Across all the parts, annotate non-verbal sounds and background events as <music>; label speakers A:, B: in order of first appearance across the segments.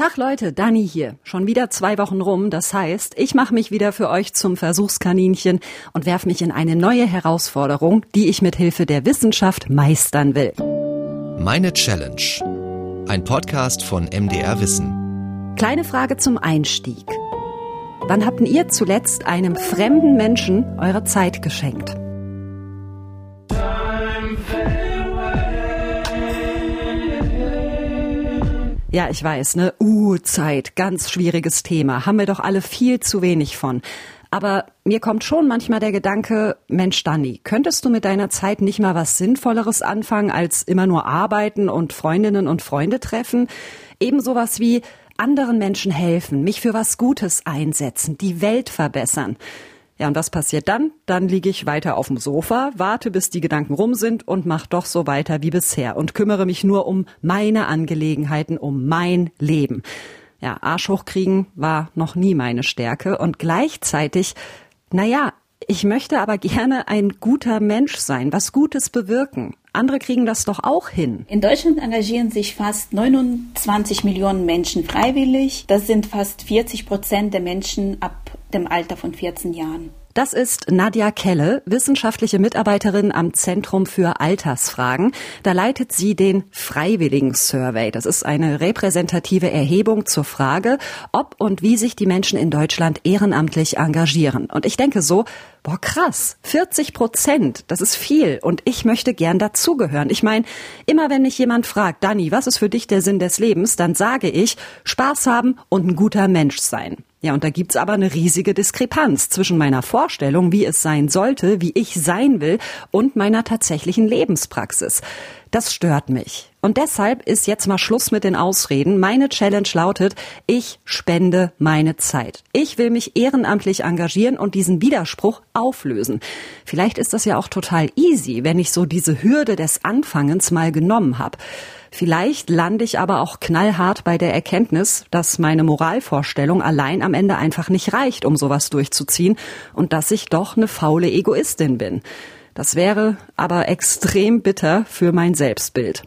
A: Tag Leute, Dani hier. Schon wieder zwei Wochen rum. Das heißt, ich mache mich wieder für euch zum Versuchskaninchen und werfe mich in eine neue Herausforderung, die ich mit Hilfe der Wissenschaft meistern will.
B: Meine Challenge. Ein Podcast von MDR Wissen.
A: Kleine Frage zum Einstieg. Wann habt ihr zuletzt einem fremden Menschen eure Zeit geschenkt? Ja, ich weiß, ne? Uh, Zeit, ganz schwieriges Thema. Haben wir doch alle viel zu wenig von. Aber mir kommt schon manchmal der Gedanke, Mensch, Dani, könntest du mit deiner Zeit nicht mal was Sinnvolleres anfangen, als immer nur arbeiten und Freundinnen und Freunde treffen? Eben sowas wie anderen Menschen helfen, mich für was Gutes einsetzen, die Welt verbessern. Ja, und was passiert dann? Dann liege ich weiter auf dem Sofa, warte, bis die Gedanken rum sind und mach doch so weiter wie bisher und kümmere mich nur um meine Angelegenheiten, um mein Leben. Ja, Arsch hochkriegen war noch nie meine Stärke und gleichzeitig, naja, ich möchte aber gerne ein guter Mensch sein, was Gutes bewirken. Andere kriegen das doch auch hin.
C: In Deutschland engagieren sich fast 29 Millionen Menschen freiwillig. Das sind fast 40 Prozent der Menschen ab dem Alter von 14 Jahren.
A: Das ist Nadja Kelle, wissenschaftliche Mitarbeiterin am Zentrum für Altersfragen. Da leitet sie den Freiwilligen Survey. Das ist eine repräsentative Erhebung zur Frage, ob und wie sich die Menschen in Deutschland ehrenamtlich engagieren. Und ich denke so, boah krass, 40 Prozent, das ist viel und ich möchte gern dazugehören. Ich meine, immer wenn mich jemand fragt, Dani, was ist für dich der Sinn des Lebens, dann sage ich, Spaß haben und ein guter Mensch sein. Ja, und da gibt's aber eine riesige Diskrepanz zwischen meiner Vorstellung, wie es sein sollte, wie ich sein will, und meiner tatsächlichen Lebenspraxis. Das stört mich. Und deshalb ist jetzt mal Schluss mit den Ausreden. Meine Challenge lautet, ich spende meine Zeit. Ich will mich ehrenamtlich engagieren und diesen Widerspruch auflösen. Vielleicht ist das ja auch total easy, wenn ich so diese Hürde des Anfangens mal genommen habe. Vielleicht lande ich aber auch knallhart bei der Erkenntnis, dass meine Moralvorstellung allein am Ende einfach nicht reicht, um sowas durchzuziehen und dass ich doch eine faule Egoistin bin. Das wäre aber extrem bitter für mein Selbstbild.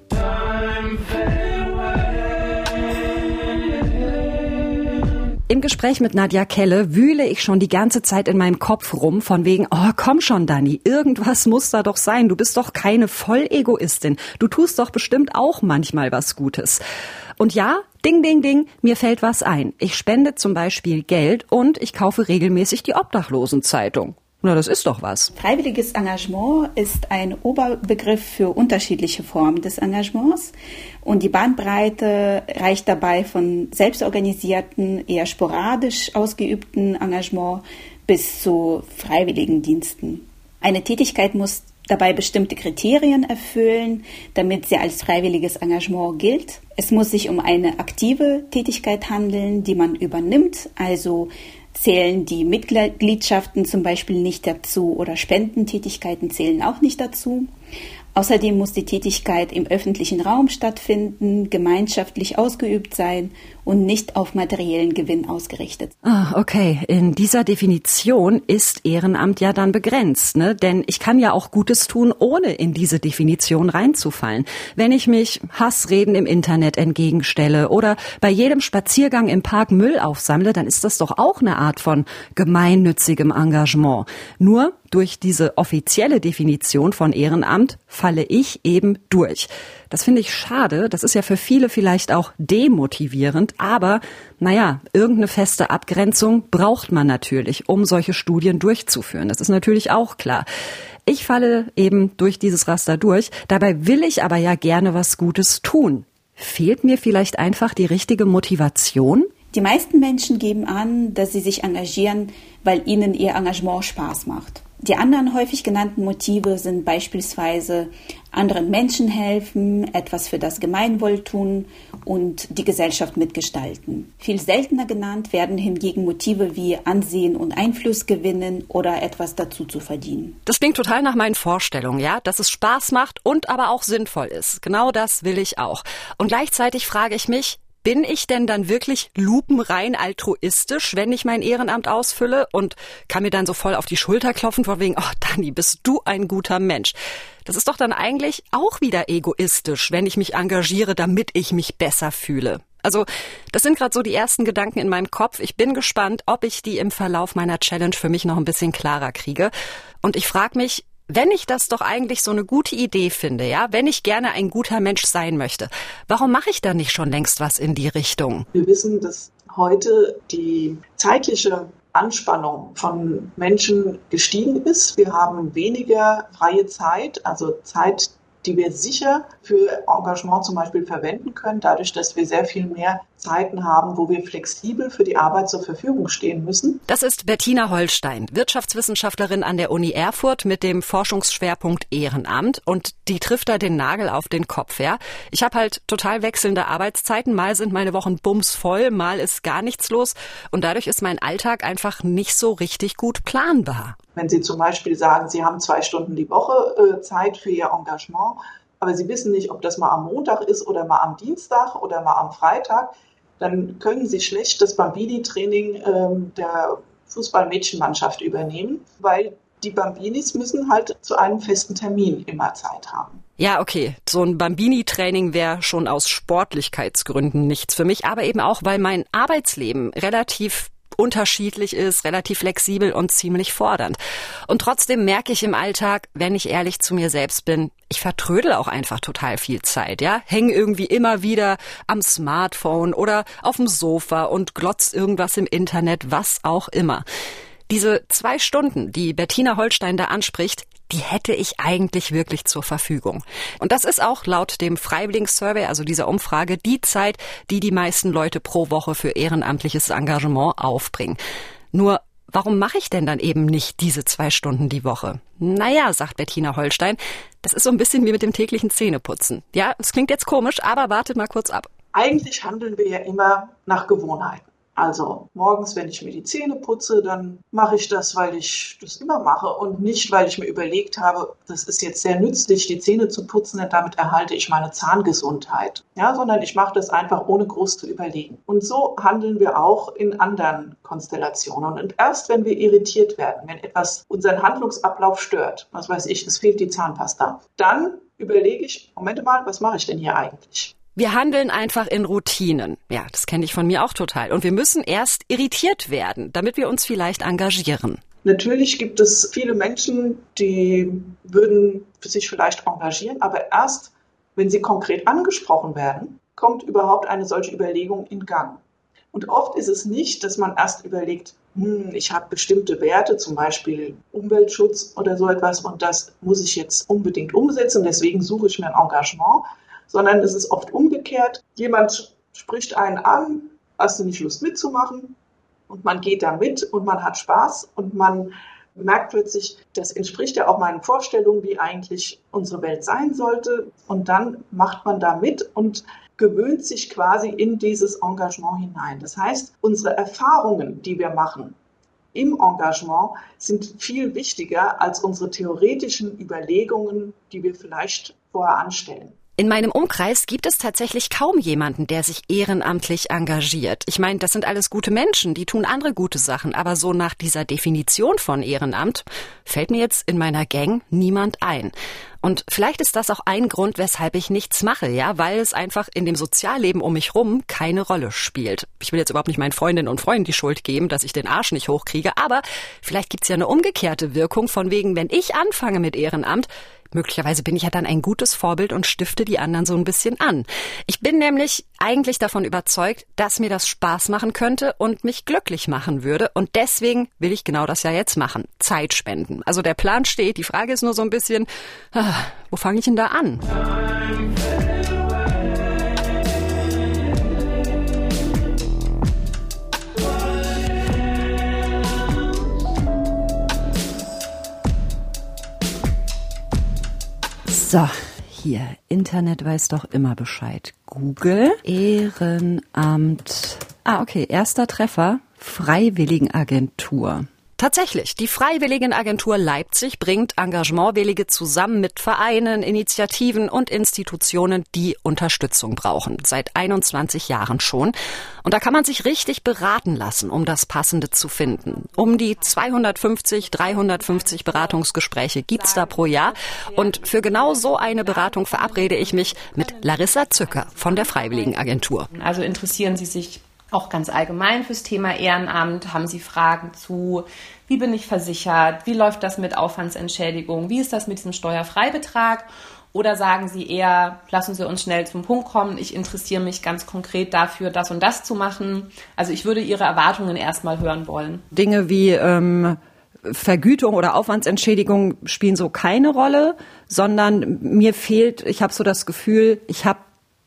A: Im Gespräch mit Nadja Kelle wühle ich schon die ganze Zeit in meinem Kopf rum, von wegen, oh, komm schon, Dani, irgendwas muss da doch sein. Du bist doch keine Vollegoistin. Du tust doch bestimmt auch manchmal was Gutes. Und ja, ding, ding, ding, mir fällt was ein. Ich spende zum Beispiel Geld und ich kaufe regelmäßig die Obdachlosenzeitung. Na, das ist doch was.
C: Freiwilliges Engagement ist ein Oberbegriff für unterschiedliche Formen des Engagements. Und die Bandbreite reicht dabei von selbstorganisierten, eher sporadisch ausgeübten Engagement bis zu freiwilligen Diensten. Eine Tätigkeit muss dabei bestimmte Kriterien erfüllen, damit sie als freiwilliges Engagement gilt. Es muss sich um eine aktive Tätigkeit handeln, die man übernimmt, also zählen die Mitgliedschaften zum Beispiel nicht dazu oder Spendentätigkeiten zählen auch nicht dazu. Außerdem muss die Tätigkeit im öffentlichen Raum stattfinden, gemeinschaftlich ausgeübt sein und nicht auf materiellen Gewinn ausgerichtet.
A: Ah, okay. In dieser Definition ist Ehrenamt ja dann begrenzt, ne? Denn ich kann ja auch Gutes tun, ohne in diese Definition reinzufallen. Wenn ich mich Hassreden im Internet entgegenstelle oder bei jedem Spaziergang im Park Müll aufsammle, dann ist das doch auch eine Art von gemeinnützigem Engagement. Nur durch diese offizielle Definition von Ehrenamt falle ich eben durch. Das finde ich schade. Das ist ja für viele vielleicht auch demotivierend. Aber naja, irgendeine feste Abgrenzung braucht man natürlich, um solche Studien durchzuführen. Das ist natürlich auch klar. Ich falle eben durch dieses Raster durch. Dabei will ich aber ja gerne was Gutes tun. Fehlt mir vielleicht einfach die richtige Motivation?
C: Die meisten Menschen geben an, dass sie sich engagieren, weil ihnen ihr Engagement Spaß macht. Die anderen häufig genannten Motive sind beispielsweise anderen Menschen helfen, etwas für das Gemeinwohl tun und die Gesellschaft mitgestalten. Viel seltener genannt werden hingegen Motive wie Ansehen und Einfluss gewinnen oder etwas dazu zu verdienen.
A: Das klingt total nach meinen Vorstellungen, ja, dass es Spaß macht und aber auch sinnvoll ist. Genau das will ich auch. Und gleichzeitig frage ich mich, bin ich denn dann wirklich lupenrein altruistisch, wenn ich mein Ehrenamt ausfülle und kann mir dann so voll auf die Schulter klopfen von wegen, oh Dani, bist du ein guter Mensch. Das ist doch dann eigentlich auch wieder egoistisch, wenn ich mich engagiere, damit ich mich besser fühle. Also, das sind gerade so die ersten Gedanken in meinem Kopf. Ich bin gespannt, ob ich die im Verlauf meiner Challenge für mich noch ein bisschen klarer kriege. Und ich frage mich, wenn ich das doch eigentlich so eine gute Idee finde, ja, wenn ich gerne ein guter Mensch sein möchte, warum mache ich da nicht schon längst was in die Richtung?
D: Wir wissen, dass heute die zeitliche Anspannung von Menschen gestiegen ist. Wir haben weniger freie Zeit, also Zeit, die wir sicher für Engagement zum Beispiel verwenden können, dadurch, dass wir sehr viel mehr Zeiten haben, wo wir flexibel für die Arbeit zur Verfügung stehen müssen.
A: Das ist Bettina Holstein, Wirtschaftswissenschaftlerin an der Uni Erfurt mit dem Forschungsschwerpunkt Ehrenamt und die trifft da den Nagel auf den Kopf, ja. Ich habe halt total wechselnde Arbeitszeiten, mal sind meine Wochen bumsvoll, mal ist gar nichts los und dadurch ist mein Alltag einfach nicht so richtig gut planbar.
D: Wenn Sie zum Beispiel sagen, Sie haben zwei Stunden die Woche äh, Zeit für Ihr Engagement, aber Sie wissen nicht, ob das mal am Montag ist oder mal am Dienstag oder mal am Freitag, dann können Sie schlecht das Bambini-Training ähm, der Fußballmädchenmannschaft übernehmen, weil die Bambinis müssen halt zu einem festen Termin immer Zeit haben.
A: Ja, okay. So ein Bambini-Training wäre schon aus Sportlichkeitsgründen nichts für mich, aber eben auch, weil mein Arbeitsleben relativ unterschiedlich ist, relativ flexibel und ziemlich fordernd. Und trotzdem merke ich im Alltag, wenn ich ehrlich zu mir selbst bin, ich vertrödel auch einfach total viel Zeit, ja? Hänge irgendwie immer wieder am Smartphone oder auf dem Sofa und glotz irgendwas im Internet, was auch immer. Diese zwei Stunden, die Bettina Holstein da anspricht, die hätte ich eigentlich wirklich zur Verfügung. Und das ist auch laut dem Freiwilligensurvey, also dieser Umfrage, die Zeit, die die meisten Leute pro Woche für ehrenamtliches Engagement aufbringen. Nur Warum mache ich denn dann eben nicht diese zwei Stunden die Woche? Naja, sagt Bettina Holstein, das ist so ein bisschen wie mit dem täglichen Zähneputzen. Ja, es klingt jetzt komisch, aber wartet mal kurz ab.
D: Eigentlich handeln wir ja immer nach Gewohnheiten. Also morgens, wenn ich mir die Zähne putze, dann mache ich das, weil ich das immer mache und nicht, weil ich mir überlegt habe, das ist jetzt sehr nützlich, die Zähne zu putzen, denn damit erhalte ich meine Zahngesundheit. Ja, sondern ich mache das einfach ohne groß zu überlegen. Und so handeln wir auch in anderen Konstellationen. Und erst wenn wir irritiert werden, wenn etwas unseren Handlungsablauf stört, was weiß ich, es fehlt die Zahnpasta, dann überlege ich, Moment mal, was mache ich denn hier eigentlich?
A: Wir handeln einfach in Routinen. Ja, das kenne ich von mir auch total. Und wir müssen erst irritiert werden, damit wir uns vielleicht engagieren.
D: Natürlich gibt es viele Menschen, die würden sich vielleicht engagieren, aber erst, wenn sie konkret angesprochen werden, kommt überhaupt eine solche Überlegung in Gang. Und oft ist es nicht, dass man erst überlegt, hm, ich habe bestimmte Werte, zum Beispiel Umweltschutz oder so etwas, und das muss ich jetzt unbedingt umsetzen, deswegen suche ich mir ein Engagement, sondern es ist oft umgekehrt. Jemand spricht einen an, hast du nicht Lust mitzumachen? Und man geht da mit und man hat Spaß und man merkt plötzlich, das entspricht ja auch meinen Vorstellungen, wie eigentlich unsere Welt sein sollte. Und dann macht man da mit und gewöhnt sich quasi in dieses Engagement hinein. Das heißt, unsere Erfahrungen, die wir machen im Engagement, sind viel wichtiger als unsere theoretischen Überlegungen, die wir vielleicht vorher anstellen.
A: In meinem Umkreis gibt es tatsächlich kaum jemanden, der sich ehrenamtlich engagiert. Ich meine, das sind alles gute Menschen, die tun andere gute Sachen, aber so nach dieser Definition von Ehrenamt fällt mir jetzt in meiner Gang niemand ein. Und vielleicht ist das auch ein Grund, weshalb ich nichts mache, ja, weil es einfach in dem Sozialleben um mich rum keine Rolle spielt. Ich will jetzt überhaupt nicht meinen Freundinnen und Freunden die Schuld geben, dass ich den Arsch nicht hochkriege, aber vielleicht gibt's ja eine umgekehrte Wirkung von wegen, wenn ich anfange mit Ehrenamt, Möglicherweise bin ich ja dann ein gutes Vorbild und stifte die anderen so ein bisschen an. Ich bin nämlich eigentlich davon überzeugt, dass mir das Spaß machen könnte und mich glücklich machen würde. Und deswegen will ich genau das ja jetzt machen. Zeit spenden. Also der Plan steht. Die Frage ist nur so ein bisschen, ah, wo fange ich denn da an? So, hier, Internet weiß doch immer Bescheid. Google, Ehrenamt. Ah, okay, erster Treffer, Freiwilligenagentur. Tatsächlich, die Freiwilligenagentur Leipzig bringt Engagementwillige zusammen mit Vereinen, Initiativen und Institutionen, die Unterstützung brauchen. Seit 21 Jahren schon. Und da kann man sich richtig beraten lassen, um das Passende zu finden. Um die 250, 350 Beratungsgespräche gibt's da pro Jahr. Und für genau so eine Beratung verabrede ich mich mit Larissa Zücker von der Freiwilligenagentur.
E: Also interessieren Sie sich auch ganz allgemein fürs Thema Ehrenamt? Haben Sie Fragen zu, wie bin ich versichert? Wie läuft das mit Aufwandsentschädigung? Wie ist das mit diesem Steuerfreibetrag? Oder sagen Sie eher, lassen Sie uns schnell zum Punkt kommen, ich interessiere mich ganz konkret dafür, das und das zu machen. Also ich würde Ihre Erwartungen erstmal hören wollen.
A: Dinge wie ähm, Vergütung oder Aufwandsentschädigung spielen so keine Rolle, sondern mir fehlt, ich habe so das Gefühl, ich habe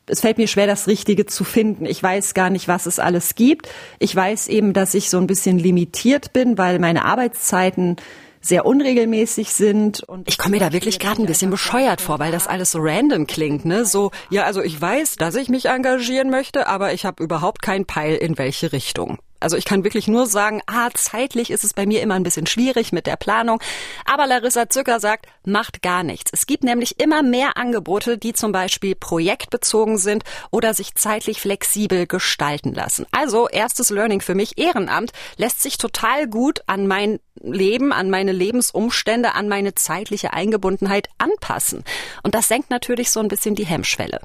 A: es fällt mir schwer, das Richtige zu finden. Ich weiß gar nicht, was es alles gibt. Ich weiß eben, dass ich so ein bisschen limitiert bin, weil meine Arbeitszeiten sehr unregelmäßig sind. Und ich komme mir da wirklich gerade ein bisschen bescheuert vor, weil das alles so random klingt, ne? So, ja, also ich weiß, dass ich mich engagieren möchte, aber ich habe überhaupt keinen Peil in welche Richtung. Also ich kann wirklich nur sagen, ah, zeitlich ist es bei mir immer ein bisschen schwierig mit der Planung. Aber Larissa Zücker sagt, macht gar nichts. Es gibt nämlich immer mehr Angebote, die zum Beispiel projektbezogen sind oder sich zeitlich flexibel gestalten lassen. Also erstes Learning für mich, Ehrenamt lässt sich total gut an mein Leben, an meine Lebensumstände, an meine zeitliche Eingebundenheit anpassen. Und das senkt natürlich so ein bisschen die Hemmschwelle.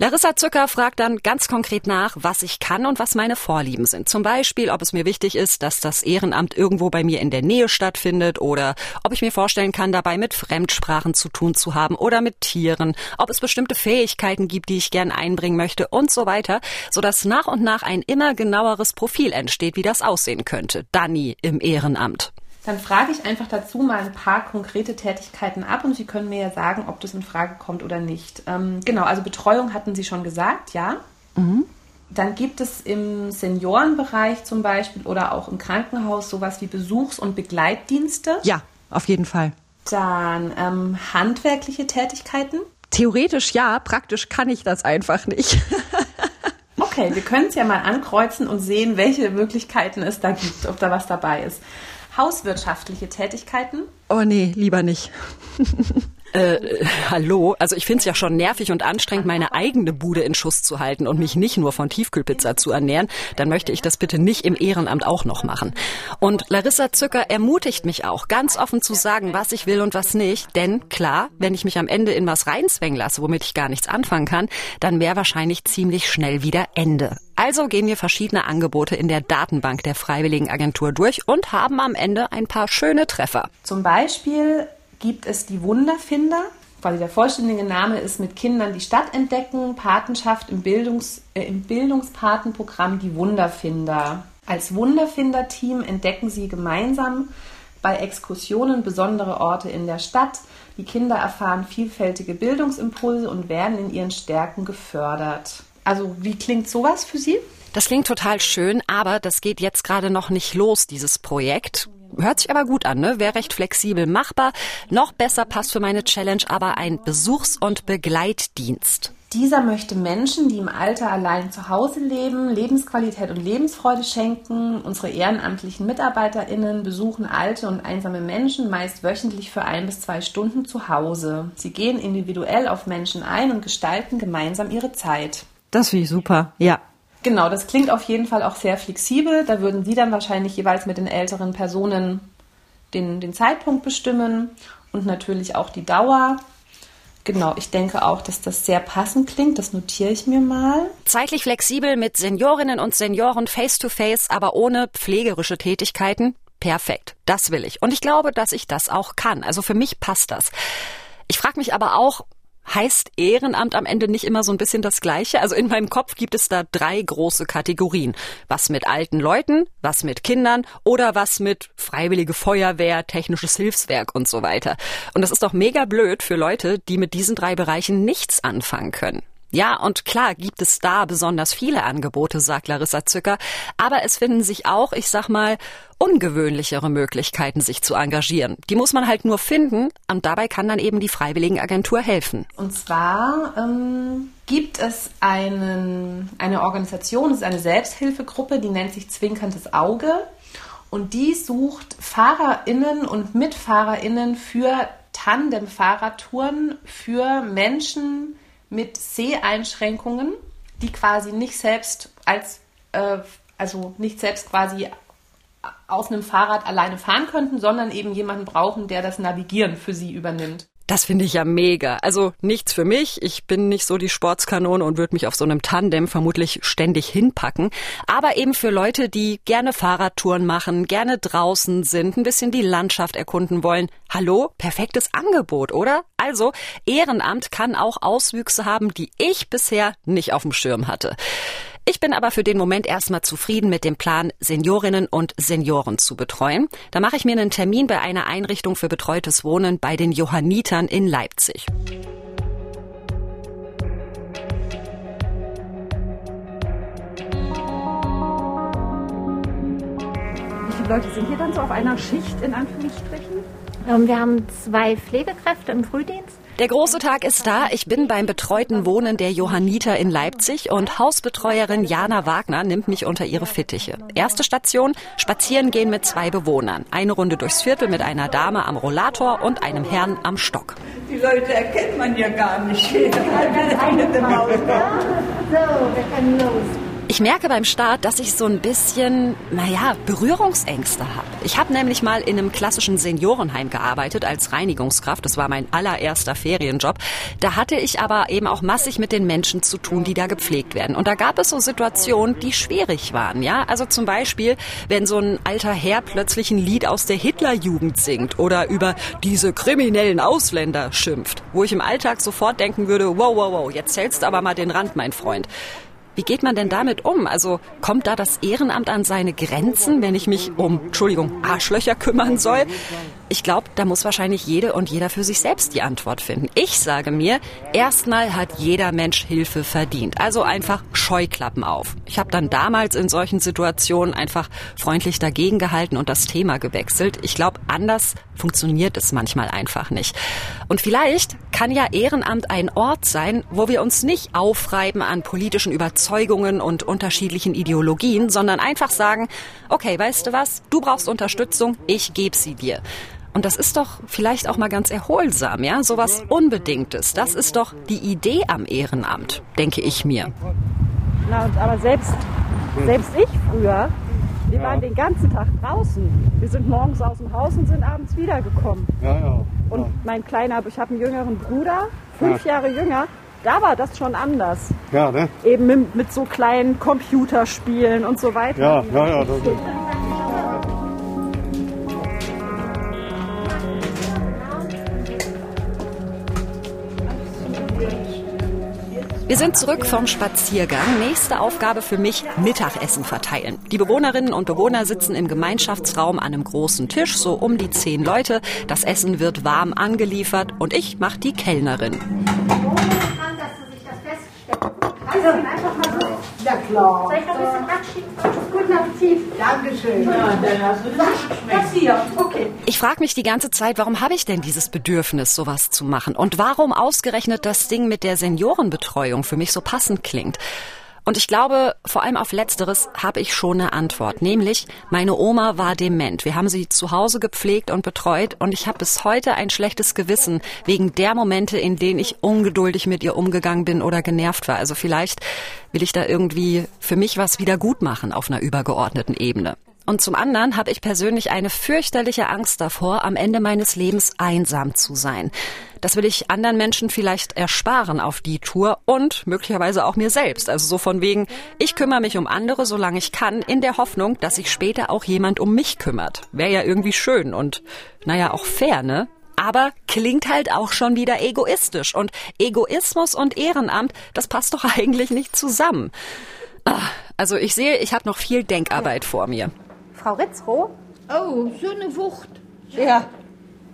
A: Larissa Zucker fragt dann ganz konkret nach, was ich kann und was meine Vorlieben sind. Zum Beispiel, ob es mir wichtig ist, dass das Ehrenamt irgendwo bei mir in der Nähe stattfindet oder ob ich mir vorstellen kann, dabei mit Fremdsprachen zu tun zu haben oder mit Tieren, ob es bestimmte Fähigkeiten gibt, die ich gern einbringen möchte und so weiter, sodass nach und nach ein immer genaueres Profil entsteht, wie das aussehen könnte. Dani im Ehrenamt.
E: Dann frage ich einfach dazu mal ein paar konkrete Tätigkeiten ab und Sie können mir ja sagen, ob das in Frage kommt oder nicht. Ähm, genau, also Betreuung hatten Sie schon gesagt, ja. Mhm. Dann gibt es im Seniorenbereich zum Beispiel oder auch im Krankenhaus sowas wie Besuchs- und Begleitdienste.
A: Ja, auf jeden Fall.
E: Dann ähm, handwerkliche Tätigkeiten.
A: Theoretisch ja, praktisch kann ich das einfach nicht. <laughs>
E: okay, wir können es ja mal ankreuzen und sehen, welche Möglichkeiten es da gibt, ob da was dabei ist hauswirtschaftliche Tätigkeiten?
A: Oh nee, lieber nicht. <laughs> Äh, <laughs> hallo, also ich finde es ja schon nervig und anstrengend, meine eigene Bude in Schuss zu halten und mich nicht nur von Tiefkühlpizza zu ernähren. Dann möchte ich das bitte nicht im Ehrenamt auch noch machen. Und Larissa Zücker ermutigt mich auch, ganz offen zu sagen, was ich will und was nicht. Denn klar, wenn ich mich am Ende in was reinzwängen lasse, womit ich gar nichts anfangen kann, dann wäre wahrscheinlich ziemlich schnell wieder Ende. Also gehen wir verschiedene Angebote in der Datenbank der Freiwilligenagentur durch und haben am Ende ein paar schöne Treffer.
E: Zum Beispiel gibt es die Wunderfinder. Quasi der vollständige Name ist mit Kindern die Stadt entdecken, Patenschaft im, Bildungs-, äh, im Bildungspatenprogramm die Wunderfinder. Als Wunderfinder-Team entdecken sie gemeinsam bei Exkursionen besondere Orte in der Stadt. Die Kinder erfahren vielfältige Bildungsimpulse und werden in ihren Stärken gefördert. Also wie klingt sowas für Sie?
A: Das klingt total schön, aber das geht jetzt gerade noch nicht los, dieses Projekt. Hört sich aber gut an, ne? Wäre recht flexibel machbar. Noch besser passt für meine Challenge aber ein Besuchs- und Begleitdienst.
E: Dieser möchte Menschen, die im Alter allein zu Hause leben, Lebensqualität und Lebensfreude schenken. Unsere ehrenamtlichen MitarbeiterInnen besuchen alte und einsame Menschen meist wöchentlich für ein bis zwei Stunden zu Hause. Sie gehen individuell auf Menschen ein und gestalten gemeinsam ihre Zeit.
A: Das finde ich super, ja.
E: Genau, das klingt auf jeden Fall auch sehr flexibel. Da würden Sie dann wahrscheinlich jeweils mit den älteren Personen den, den Zeitpunkt bestimmen und natürlich auch die Dauer. Genau, ich denke auch, dass das sehr passend klingt. Das notiere ich mir mal.
A: Zeitlich flexibel mit Seniorinnen und Senioren face-to-face, -face, aber ohne pflegerische Tätigkeiten. Perfekt, das will ich. Und ich glaube, dass ich das auch kann. Also für mich passt das. Ich frage mich aber auch, heißt Ehrenamt am Ende nicht immer so ein bisschen das Gleiche? Also in meinem Kopf gibt es da drei große Kategorien. Was mit alten Leuten, was mit Kindern oder was mit Freiwillige Feuerwehr, technisches Hilfswerk und so weiter. Und das ist doch mega blöd für Leute, die mit diesen drei Bereichen nichts anfangen können. Ja, und klar gibt es da besonders viele Angebote, sagt Larissa Zücker, aber es finden sich auch, ich sag mal, ungewöhnlichere Möglichkeiten, sich zu engagieren. Die muss man halt nur finden und dabei kann dann eben die Freiwilligenagentur helfen.
E: Und zwar ähm, gibt es einen, eine Organisation, es ist eine Selbsthilfegruppe, die nennt sich Zwinkerndes Auge. Und die sucht FahrerInnen und MitfahrerInnen für Tandem-Fahrradtouren für Menschen mit Seheinschränkungen, die quasi nicht selbst als, äh, also nicht selbst quasi auf einem Fahrrad alleine fahren könnten, sondern eben jemanden brauchen, der das Navigieren für sie übernimmt.
A: Das finde ich ja mega. Also nichts für mich. Ich bin nicht so die Sportskanone und würde mich auf so einem Tandem vermutlich ständig hinpacken. Aber eben für Leute, die gerne Fahrradtouren machen, gerne draußen sind, ein bisschen die Landschaft erkunden wollen. Hallo? Perfektes Angebot, oder? Also, Ehrenamt kann auch Auswüchse haben, die ich bisher nicht auf dem Schirm hatte. Ich bin aber für den Moment erstmal zufrieden mit dem Plan, Seniorinnen und Senioren zu betreuen. Da mache ich mir einen Termin bei einer Einrichtung für betreutes Wohnen bei den Johannitern in Leipzig.
F: Wie viele Leute sind hier dann so auf einer Schicht in Anführungsstrichen?
G: Ähm, wir haben zwei Pflegekräfte im Frühdienst
A: der große Tag ist da. Ich bin beim betreuten Wohnen der Johanniter in Leipzig und Hausbetreuerin Jana Wagner nimmt mich unter ihre Fittiche. Erste Station, spazieren gehen mit zwei Bewohnern. Eine Runde durchs Viertel mit einer Dame am Rollator und einem Herrn am Stock.
H: Die Leute erkennt man ja gar nicht. <laughs> Ja,
A: so, wir können los. Ich merke beim Start, dass ich so ein bisschen, naja, Berührungsängste habe. Ich habe nämlich mal in einem klassischen Seniorenheim gearbeitet als Reinigungskraft. Das war mein allererster Ferienjob. Da hatte ich aber eben auch massig mit den Menschen zu tun, die da gepflegt werden. Und da gab es so Situationen, die schwierig waren. Ja, also zum Beispiel, wenn so ein alter Herr plötzlich ein Lied aus der Hitlerjugend singt oder über diese kriminellen Ausländer schimpft, wo ich im Alltag sofort denken würde, wow, wow, wow, jetzt zählst aber mal den Rand, mein Freund. Wie geht man denn damit um? Also kommt da das Ehrenamt an seine Grenzen, wenn ich mich um, Entschuldigung, Arschlöcher kümmern soll? Ich glaube, da muss wahrscheinlich jede und jeder für sich selbst die Antwort finden. Ich sage mir, erstmal hat jeder Mensch Hilfe verdient. Also einfach Scheuklappen auf. Ich habe dann damals in solchen Situationen einfach freundlich dagegen gehalten und das Thema gewechselt. Ich glaube, anders funktioniert es manchmal einfach nicht. Und vielleicht kann ja Ehrenamt ein Ort sein, wo wir uns nicht aufreiben an politischen Überzeugungen und unterschiedlichen Ideologien, sondern einfach sagen, okay, weißt du was, du brauchst Unterstützung, ich gebe sie dir. Und das ist doch vielleicht auch mal ganz erholsam, ja? Sowas Unbedingtes. Das ist doch die Idee am Ehrenamt, denke ich mir.
F: Na, aber selbst, selbst ich früher, wir waren den ganzen Tag draußen. Wir sind morgens aus dem Haus und sind abends wiedergekommen. Ja, ja. Und mein kleiner, ich habe einen jüngeren Bruder, fünf ja. Jahre jünger, da war das schon anders. Ja, ne? Eben mit, mit so kleinen Computerspielen und so weiter. Ja, ja, ja. <laughs>
A: Wir sind zurück vom Spaziergang. Nächste Aufgabe für mich, Mittagessen verteilen. Die Bewohnerinnen und Bewohner sitzen im Gemeinschaftsraum an einem großen Tisch, so um die zehn Leute. Das Essen wird warm angeliefert und ich mache die Kellnerin. Also. Ja, klar. Soll ich noch ein bisschen Quatschen? Guten Appetit. Dankeschön. Ja, dann hast du Das hier. Okay. Ich frage mich die ganze Zeit, warum habe ich denn dieses Bedürfnis, sowas zu machen? Und warum ausgerechnet das Ding mit der Seniorenbetreuung für mich so passend klingt? Und ich glaube, vor allem auf Letzteres habe ich schon eine Antwort. Nämlich, meine Oma war dement. Wir haben sie zu Hause gepflegt und betreut und ich habe bis heute ein schlechtes Gewissen wegen der Momente, in denen ich ungeduldig mit ihr umgegangen bin oder genervt war. Also vielleicht will ich da irgendwie für mich was wieder gut machen auf einer übergeordneten Ebene. Und zum anderen habe ich persönlich eine fürchterliche Angst davor, am Ende meines Lebens einsam zu sein. Das will ich anderen Menschen vielleicht ersparen auf die Tour und möglicherweise auch mir selbst. Also so von wegen, ich kümmere mich um andere, solange ich kann, in der Hoffnung, dass sich später auch jemand um mich kümmert. Wäre ja irgendwie schön und naja, auch fair, ne? aber klingt halt auch schon wieder egoistisch. Und Egoismus und Ehrenamt, das passt doch <laughs> eigentlich nicht zusammen. Ah, also ich sehe, ich habe noch viel Denkarbeit vor mir.
G: Frau Ritzroh?
H: Oh, so eine Wucht.
F: Ja.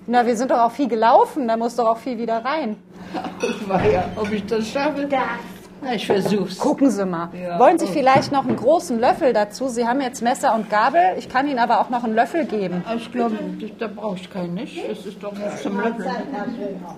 F: Na, wir sind doch auch viel gelaufen, da muss doch auch viel wieder rein. <laughs>
H: Ich war ja, ob ich das schaffe.
G: Das
H: Ich versuch's.
F: Gucken Sie mal. Ja. Wollen Sie vielleicht noch einen großen Löffel dazu? Sie haben jetzt Messer und Gabel. Ich kann Ihnen aber auch noch einen Löffel geben.
H: Ich glaube, da brauche ich keinen nicht. Das ist doch nicht zum Löffel.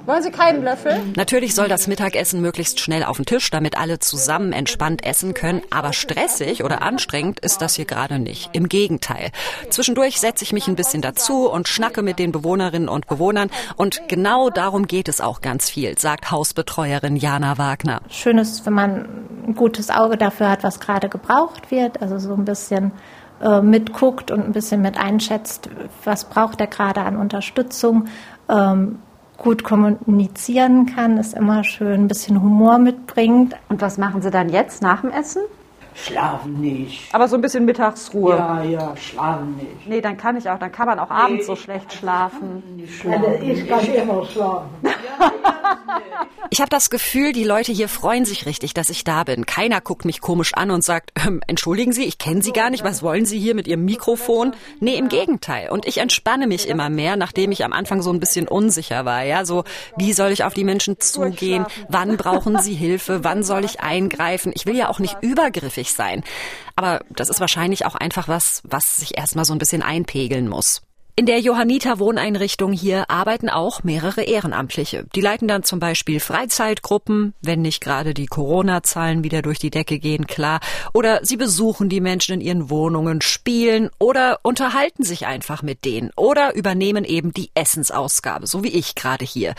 F: Wollen Sie keinen Löffel?
A: Natürlich soll das Mittagessen möglichst schnell auf den Tisch, damit alle zusammen entspannt essen können. Aber stressig oder anstrengend ist das hier gerade nicht. Im Gegenteil. Zwischendurch setze ich mich ein bisschen dazu und schnacke mit den Bewohnerinnen und Bewohnern. Und genau darum geht es auch ganz viel, sagt Hausbetreuerin Jana Wagner.
G: Schön ist, wenn man ein gutes Auge dafür hat, was gerade gebraucht wird. Also so ein bisschen äh, mitguckt und ein bisschen mit einschätzt, was braucht er gerade an Unterstützung. Ähm, gut kommunizieren kann, ist immer schön, ein bisschen Humor mitbringt.
F: Und was machen Sie dann jetzt nach dem Essen?
H: Schlafen nicht.
F: Aber so ein bisschen Mittagsruhe.
H: Ja, ja, schlafen nicht.
F: Nee, dann kann ich auch, dann kann man auch nee, abends so schlecht schlafen.
H: schlafen. Also ich kann immer schlafen. <laughs>
A: Ich habe das Gefühl, die Leute hier freuen sich richtig, dass ich da bin. Keiner guckt mich komisch an und sagt, ähm, entschuldigen Sie, ich kenne Sie gar nicht, was wollen Sie hier mit Ihrem Mikrofon? Nee, im Gegenteil. Und ich entspanne mich immer mehr, nachdem ich am Anfang so ein bisschen unsicher war. Ja, so, wie soll ich auf die Menschen zugehen? Wann brauchen sie Hilfe? Wann soll ich eingreifen? Ich will ja auch nicht übergriffig sein. Aber das ist wahrscheinlich auch einfach was, was sich erstmal so ein bisschen einpegeln muss. In der Johanniter Wohneinrichtung hier arbeiten auch mehrere Ehrenamtliche. Die leiten dann zum Beispiel Freizeitgruppen, wenn nicht gerade die Corona-Zahlen wieder durch die Decke gehen, klar. Oder sie besuchen die Menschen in ihren Wohnungen, spielen oder unterhalten sich einfach mit denen oder übernehmen eben die Essensausgabe, so wie ich gerade hier.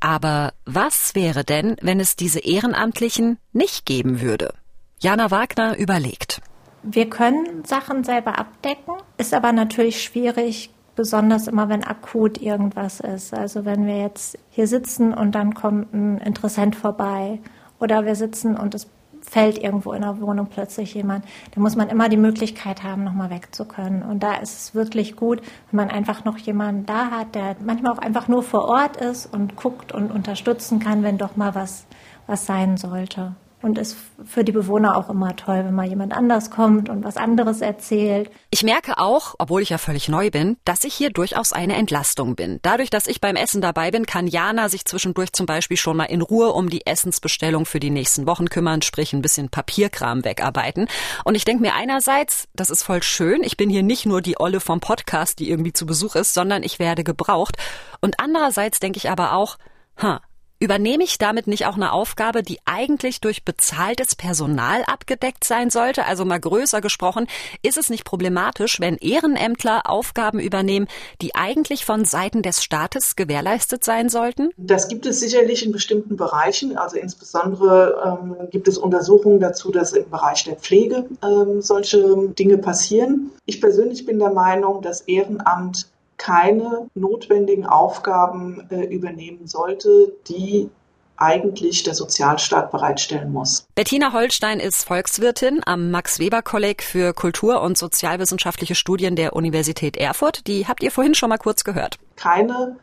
A: Aber was wäre denn, wenn es diese Ehrenamtlichen nicht geben würde? Jana Wagner überlegt.
G: Wir können Sachen selber abdecken, ist aber natürlich schwierig, besonders immer, wenn akut irgendwas ist. Also wenn wir jetzt hier sitzen und dann kommt ein Interessent vorbei oder wir sitzen und es fällt irgendwo in der Wohnung plötzlich jemand, dann muss man immer die Möglichkeit haben, nochmal weg zu können. Und da ist es wirklich gut, wenn man einfach noch jemanden da hat, der manchmal auch einfach nur vor Ort ist und guckt und unterstützen kann, wenn doch mal was, was sein sollte und ist für die Bewohner auch immer toll, wenn mal jemand anders kommt und was anderes erzählt.
A: Ich merke auch, obwohl ich ja völlig neu bin, dass ich hier durchaus eine Entlastung bin. Dadurch, dass ich beim Essen dabei bin, kann Jana sich zwischendurch zum Beispiel schon mal in Ruhe um die Essensbestellung für die nächsten Wochen kümmern, sprich ein bisschen Papierkram wegarbeiten. Und ich denke mir einerseits, das ist voll schön, ich bin hier nicht nur die Olle vom Podcast, die irgendwie zu Besuch ist, sondern ich werde gebraucht. Und andererseits denke ich aber auch, ha, Übernehme ich damit nicht auch eine Aufgabe, die eigentlich durch bezahltes Personal abgedeckt sein sollte? Also mal größer gesprochen, ist es nicht problematisch, wenn Ehrenämtler Aufgaben übernehmen, die eigentlich von Seiten des Staates gewährleistet sein sollten?
D: Das gibt es sicherlich in bestimmten Bereichen. Also insbesondere ähm, gibt es Untersuchungen dazu, dass im Bereich der Pflege ähm, solche Dinge passieren. Ich persönlich bin der Meinung, dass Ehrenamt keine notwendigen Aufgaben äh, übernehmen sollte, die eigentlich der Sozialstaat bereitstellen muss.
A: Bettina Holstein ist Volkswirtin am Max-Weber-Kolleg für Kultur- und sozialwissenschaftliche Studien der Universität Erfurt. Die habt ihr vorhin schon mal kurz gehört.
D: Keine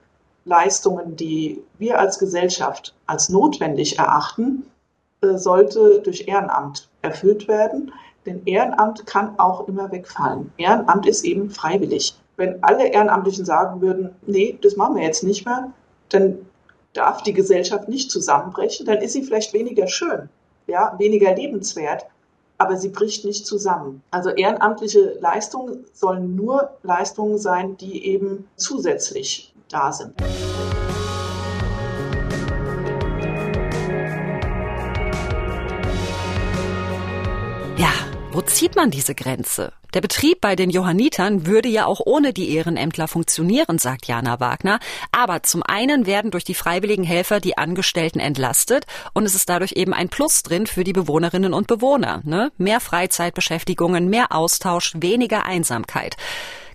D: Leistungen, die wir als Gesellschaft als notwendig erachten, äh, sollte durch Ehrenamt erfüllt werden. Denn Ehrenamt kann auch immer wegfallen. Ehrenamt ist eben freiwillig wenn alle Ehrenamtlichen sagen würden, nee, das machen wir jetzt nicht mehr, dann darf die Gesellschaft nicht zusammenbrechen, dann ist sie vielleicht weniger schön, ja, weniger lebenswert, aber sie bricht nicht zusammen. Also ehrenamtliche Leistungen sollen nur Leistungen sein, die eben zusätzlich da sind.
A: Ja, wo zieht man diese Grenze? Der Betrieb bei den Johannitern würde ja auch ohne die Ehrenämtler funktionieren, sagt Jana Wagner. Aber zum einen werden durch die freiwilligen Helfer die Angestellten entlastet und es ist dadurch eben ein Plus drin für die Bewohnerinnen und Bewohner. Ne? Mehr Freizeitbeschäftigungen, mehr Austausch, weniger Einsamkeit.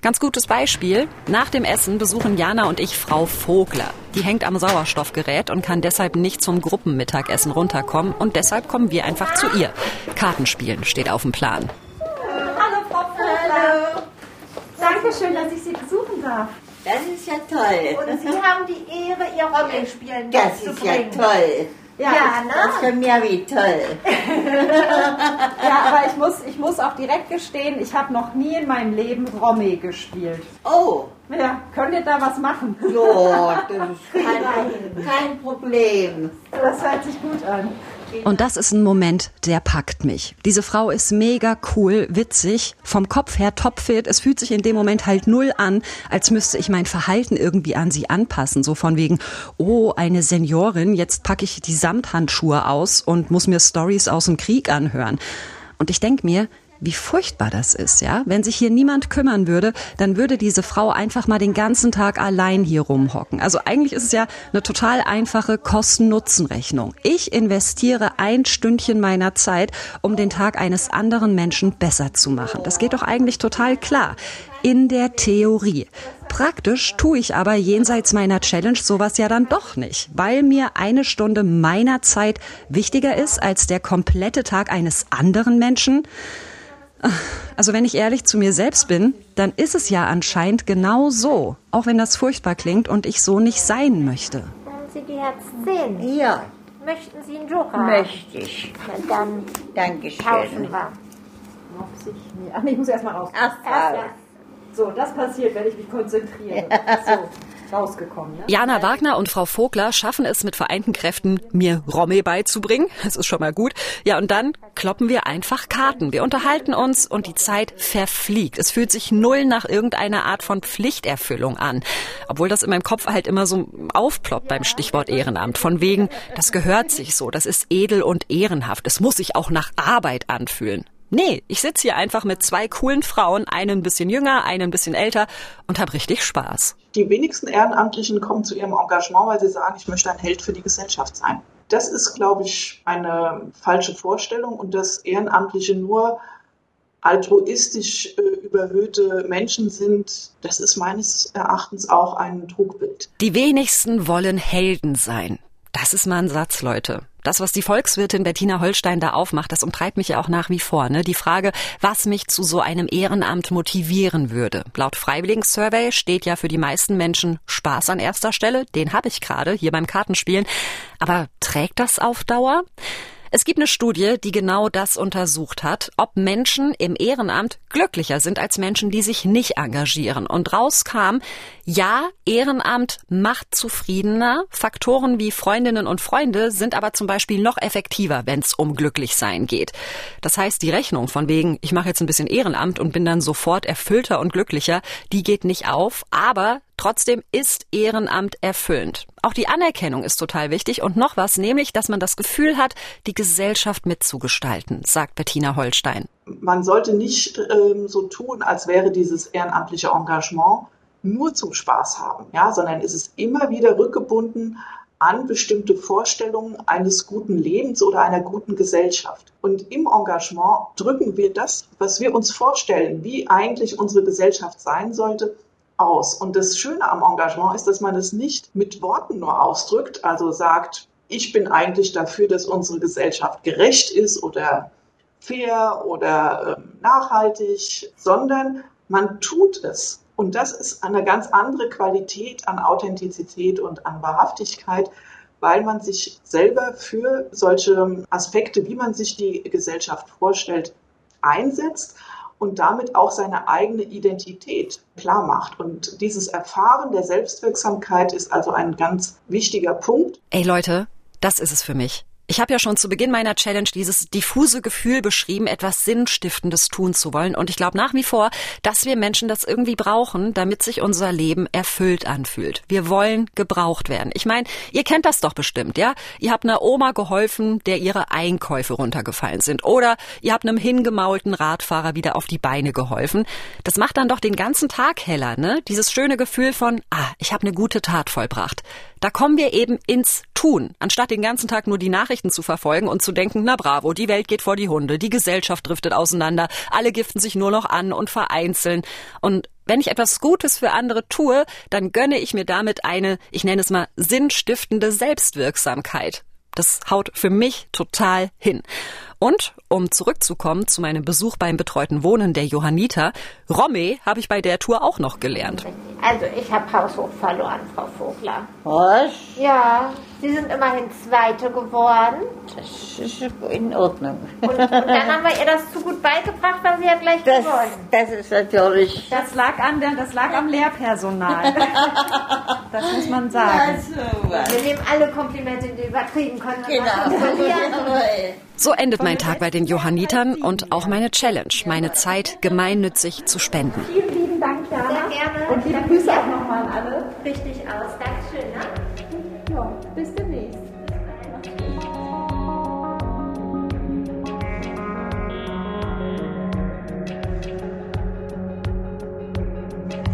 A: Ganz gutes Beispiel. Nach dem Essen besuchen Jana und ich Frau Vogler. Die hängt am Sauerstoffgerät und kann deshalb nicht zum Gruppenmittagessen runterkommen und deshalb kommen wir einfach zu ihr. Kartenspielen steht auf dem Plan.
I: Dankeschön, dass ich Sie besuchen darf.
J: Das ist ja toll.
I: Und Sie <laughs> haben die Ehre, Ihr Rommel spielen
J: Das ist ja toll. Ja, ja ne? Das ist für mich wie toll. <laughs>
F: ja, aber ich muss, ich muss auch direkt gestehen, ich habe noch nie in meinem Leben Romme gespielt.
J: Oh.
F: Ja, könnt ihr da was machen?
J: Ja, das ist <laughs> kein, kein Problem.
F: Das hört sich gut an.
A: Und das ist ein Moment, der packt mich. Diese Frau ist mega cool, witzig, vom Kopf her topfit. Es fühlt sich in dem Moment halt null an, als müsste ich mein Verhalten irgendwie an sie anpassen. So von wegen, oh, eine Seniorin, jetzt packe ich die Samthandschuhe aus und muss mir Stories aus dem Krieg anhören. Und ich denk mir, wie furchtbar das ist, ja? Wenn sich hier niemand kümmern würde, dann würde diese Frau einfach mal den ganzen Tag allein hier rumhocken. Also eigentlich ist es ja eine total einfache Kosten-Nutzen-Rechnung. Ich investiere ein Stündchen meiner Zeit, um den Tag eines anderen Menschen besser zu machen. Das geht doch eigentlich total klar. In der Theorie. Praktisch tue ich aber jenseits meiner Challenge sowas ja dann doch nicht, weil mir eine Stunde meiner Zeit wichtiger ist als der komplette Tag eines anderen Menschen. Also wenn ich ehrlich zu mir selbst bin, dann ist es ja anscheinend genau so, auch wenn das furchtbar klingt und ich so nicht sein möchte.
G: Wollen Sie die jetzt sehen?
J: Ja.
G: Möchten Sie einen Joker?
J: Möchte ich.
G: Na dann
J: Dankeschön.
G: tauschen wir.
F: Ach nee, ich muss erst mal raus.
J: Ach,
F: So, das passiert, wenn ich mich konzentriere. So, rausgekommen. Ne?
A: Jana Wagner und Frau Vogler schaffen es mit vereinten Kräften, mir Romme beizubringen. <laughs> Das ist schon mal gut. Ja, und dann kloppen wir einfach Karten. Wir unterhalten uns und die Zeit verfliegt. Es fühlt sich null nach irgendeiner Art von Pflichterfüllung an. Obwohl das in meinem Kopf halt immer so aufploppt beim Stichwort Ehrenamt. Von wegen, das gehört sich so, das ist edel und ehrenhaft. Es muss sich auch nach Arbeit anfühlen. Nee, ich sitze hier einfach mit zwei coolen Frauen, eine ein bisschen jünger, eine ein bisschen älter und habe richtig Spaß.
D: Die wenigsten Ehrenamtlichen kommen zu ihrem Engagement, weil sie sagen, ich möchte ein Held für die Gesellschaft sein. Das ist, glaube ich, eine falsche Vorstellung und dass Ehrenamtliche nur altruistisch äh, überhöhte Menschen sind, das ist meines Erachtens auch ein Trugbild.
A: Die wenigsten wollen Helden sein. Das ist mal ein Satz, Leute. Das, was die Volkswirtin Bettina Holstein da aufmacht, das umtreibt mich ja auch nach wie vor. Ne? Die Frage, was mich zu so einem Ehrenamt motivieren würde. Laut Freiwilligen-Survey steht ja für die meisten Menschen Spaß an erster Stelle. Den habe ich gerade hier beim Kartenspielen. Aber trägt das auf Dauer? Es gibt eine Studie, die genau das untersucht hat, ob Menschen im Ehrenamt glücklicher sind als Menschen, die sich nicht engagieren. Und rauskam, ja, Ehrenamt macht zufriedener. Faktoren wie Freundinnen und Freunde sind aber zum Beispiel noch effektiver, wenn es um Glücklichsein geht. Das heißt, die Rechnung von wegen, ich mache jetzt ein bisschen Ehrenamt und bin dann sofort erfüllter und glücklicher, die geht nicht auf. Aber Trotzdem ist Ehrenamt erfüllend. Auch die Anerkennung ist total wichtig und noch was, nämlich, dass man das Gefühl hat, die Gesellschaft mitzugestalten, sagt Bettina Holstein.
D: Man sollte nicht ähm, so tun, als wäre dieses ehrenamtliche Engagement nur zum Spaß haben, ja, sondern es ist immer wieder rückgebunden an bestimmte Vorstellungen eines guten Lebens oder einer guten Gesellschaft. Und im Engagement drücken wir das, was wir uns vorstellen, wie eigentlich unsere Gesellschaft sein sollte, aus. Und das Schöne am Engagement ist, dass man es nicht mit Worten nur ausdrückt, also sagt, ich bin eigentlich dafür, dass unsere Gesellschaft gerecht ist oder fair oder äh, nachhaltig, sondern man tut es. Und das ist eine ganz andere Qualität an Authentizität und an Wahrhaftigkeit, weil man sich selber für solche Aspekte, wie man sich die Gesellschaft vorstellt, einsetzt und damit auch seine eigene Identität klar macht. Und dieses Erfahren der Selbstwirksamkeit ist also ein ganz wichtiger Punkt.
A: Ey Leute, das ist es für mich. Ich habe ja schon zu Beginn meiner Challenge dieses diffuse Gefühl beschrieben, etwas Sinnstiftendes tun zu wollen. Und ich glaube nach wie vor, dass wir Menschen das irgendwie brauchen, damit sich unser Leben erfüllt anfühlt. Wir wollen gebraucht werden. Ich meine, ihr kennt das doch bestimmt, ja? Ihr habt einer Oma geholfen, der ihre Einkäufe runtergefallen sind. Oder ihr habt einem hingemaulten Radfahrer wieder auf die Beine geholfen. Das macht dann doch den ganzen Tag heller, ne? Dieses schöne Gefühl von, ah, ich habe eine gute Tat vollbracht. Da kommen wir eben ins Tun, anstatt den ganzen Tag nur die Nachrichten zu verfolgen und zu denken, na bravo, die Welt geht vor die Hunde, die Gesellschaft driftet auseinander, alle giften sich nur noch an und vereinzeln. Und wenn ich etwas Gutes für andere tue, dann gönne ich mir damit eine, ich nenne es mal, sinnstiftende Selbstwirksamkeit. Das haut für mich total hin. Und um zurückzukommen zu meinem Besuch beim betreuten Wohnen der Johanniter, Romme habe ich bei der Tour auch noch gelernt.
I: Also ich habe haushoch verloren, Frau Vogler.
J: Was?
I: Ja, Sie sind immerhin Zweite geworden.
J: Das ist in Ordnung.
I: Und, und dann haben wir ihr das zu gut beigebracht, weil sie ja gleich
J: das,
I: gewonnen.
J: Das ist natürlich...
F: Das lag, an der, das lag am Lehrpersonal. das muss man sagen.
I: Also, wir nehmen alle Komplimente, die übertrieben können.
J: Genau.
A: So endet mein Tag bei den Johannitern und auch meine Challenge, meine Zeit gemeinnützig zu spenden.
I: Vielen lieben Dank, Jana.
F: Sehr gerne. Und liebe Grüße auch nochmal an alle.
I: Richtig aus. Dankeschön. Ne?
F: Ja, bis demnächst.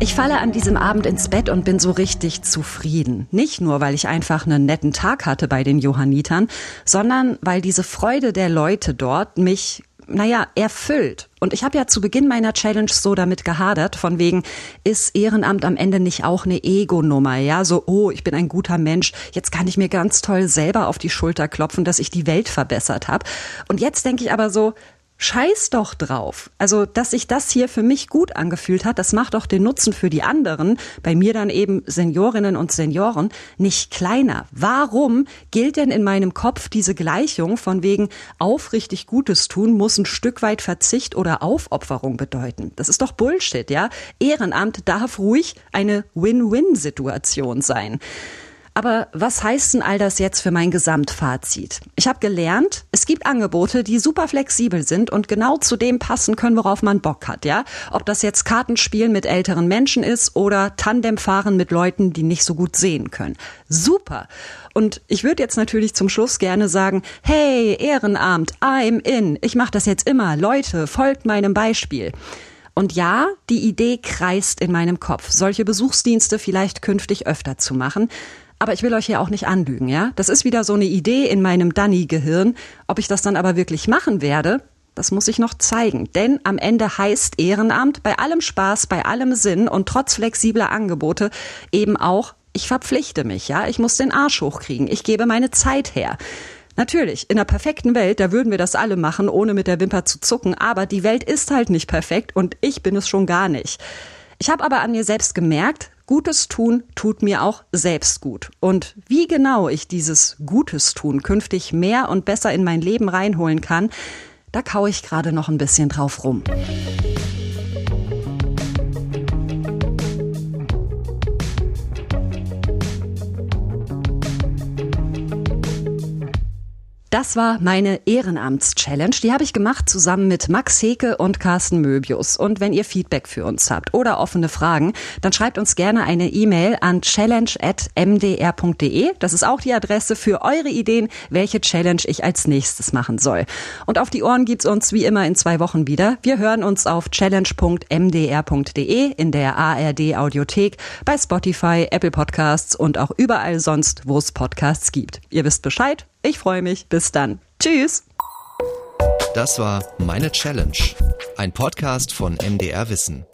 A: Ich falle an diesem Abend ins Bett und bin so richtig zufrieden. Nicht nur, weil ich einfach einen netten Tag hatte bei den Johannitern, sondern weil diese Freude der Leute dort mich naja, erfüllt. Und ich habe ja zu Beginn meiner Challenge so damit gehadert, von wegen, ist Ehrenamt am Ende nicht auch eine Ego-Nummer, ja? So, oh, ich bin ein guter Mensch, jetzt kann ich mir ganz toll selber auf die Schulter klopfen, dass ich die Welt verbessert habe. Und jetzt denke ich aber so, Scheiß doch drauf. Also, dass sich das hier für mich gut angefühlt hat, das macht doch den Nutzen für die anderen, bei mir dann eben Seniorinnen und Senioren, nicht kleiner. Warum gilt denn in meinem Kopf diese Gleichung von wegen aufrichtig Gutes tun muss ein Stück weit Verzicht oder Aufopferung bedeuten? Das ist doch Bullshit, ja? Ehrenamt darf ruhig eine Win-Win-Situation sein. Aber was heißt denn all das jetzt für mein Gesamtfazit? Ich habe gelernt, es gibt Angebote, die super flexibel sind und genau zu dem passen können, worauf man Bock hat, ja? Ob das jetzt Kartenspielen mit älteren Menschen ist oder Tandemfahren mit Leuten, die nicht so gut sehen können. Super. Und ich würde jetzt natürlich zum Schluss gerne sagen, hey, Ehrenamt, I'm in. Ich mache das jetzt immer. Leute, folgt meinem Beispiel. Und ja, die Idee kreist in meinem Kopf, solche Besuchsdienste vielleicht künftig öfter zu machen. Aber ich will euch ja auch nicht anlügen, ja? Das ist wieder so eine Idee in meinem Danny-Gehirn. Ob ich das dann aber wirklich machen werde, das muss ich noch zeigen. Denn am Ende heißt Ehrenamt bei allem Spaß, bei allem Sinn und trotz flexibler Angebote eben auch, ich verpflichte mich, ja? Ich muss den Arsch hochkriegen. Ich gebe meine Zeit her. Natürlich, in einer perfekten Welt, da würden wir das alle machen, ohne mit der Wimper zu zucken, aber die Welt ist halt nicht perfekt und ich bin es schon gar nicht. Ich habe aber an mir selbst gemerkt, Gutes tun tut mir auch selbst gut. Und wie genau ich dieses Gutes tun künftig mehr und besser in mein Leben reinholen kann, da kaue ich gerade noch ein bisschen drauf rum. Das war meine Ehrenamts-Challenge. Die habe ich gemacht zusammen mit Max Heke und Carsten Möbius. Und wenn ihr Feedback für uns habt oder offene Fragen, dann schreibt uns gerne eine E-Mail an challenge.mdr.de. Das ist auch die Adresse für eure Ideen, welche Challenge ich als nächstes machen soll. Und auf die Ohren gibt's uns wie immer in zwei Wochen wieder. Wir hören uns auf challenge.mdr.de in der ARD Audiothek, bei Spotify, Apple Podcasts und auch überall sonst, wo es Podcasts gibt. Ihr wisst Bescheid. Ich freue mich. Bis dann. Tschüss.
B: Das war Meine Challenge, ein Podcast von MDR Wissen.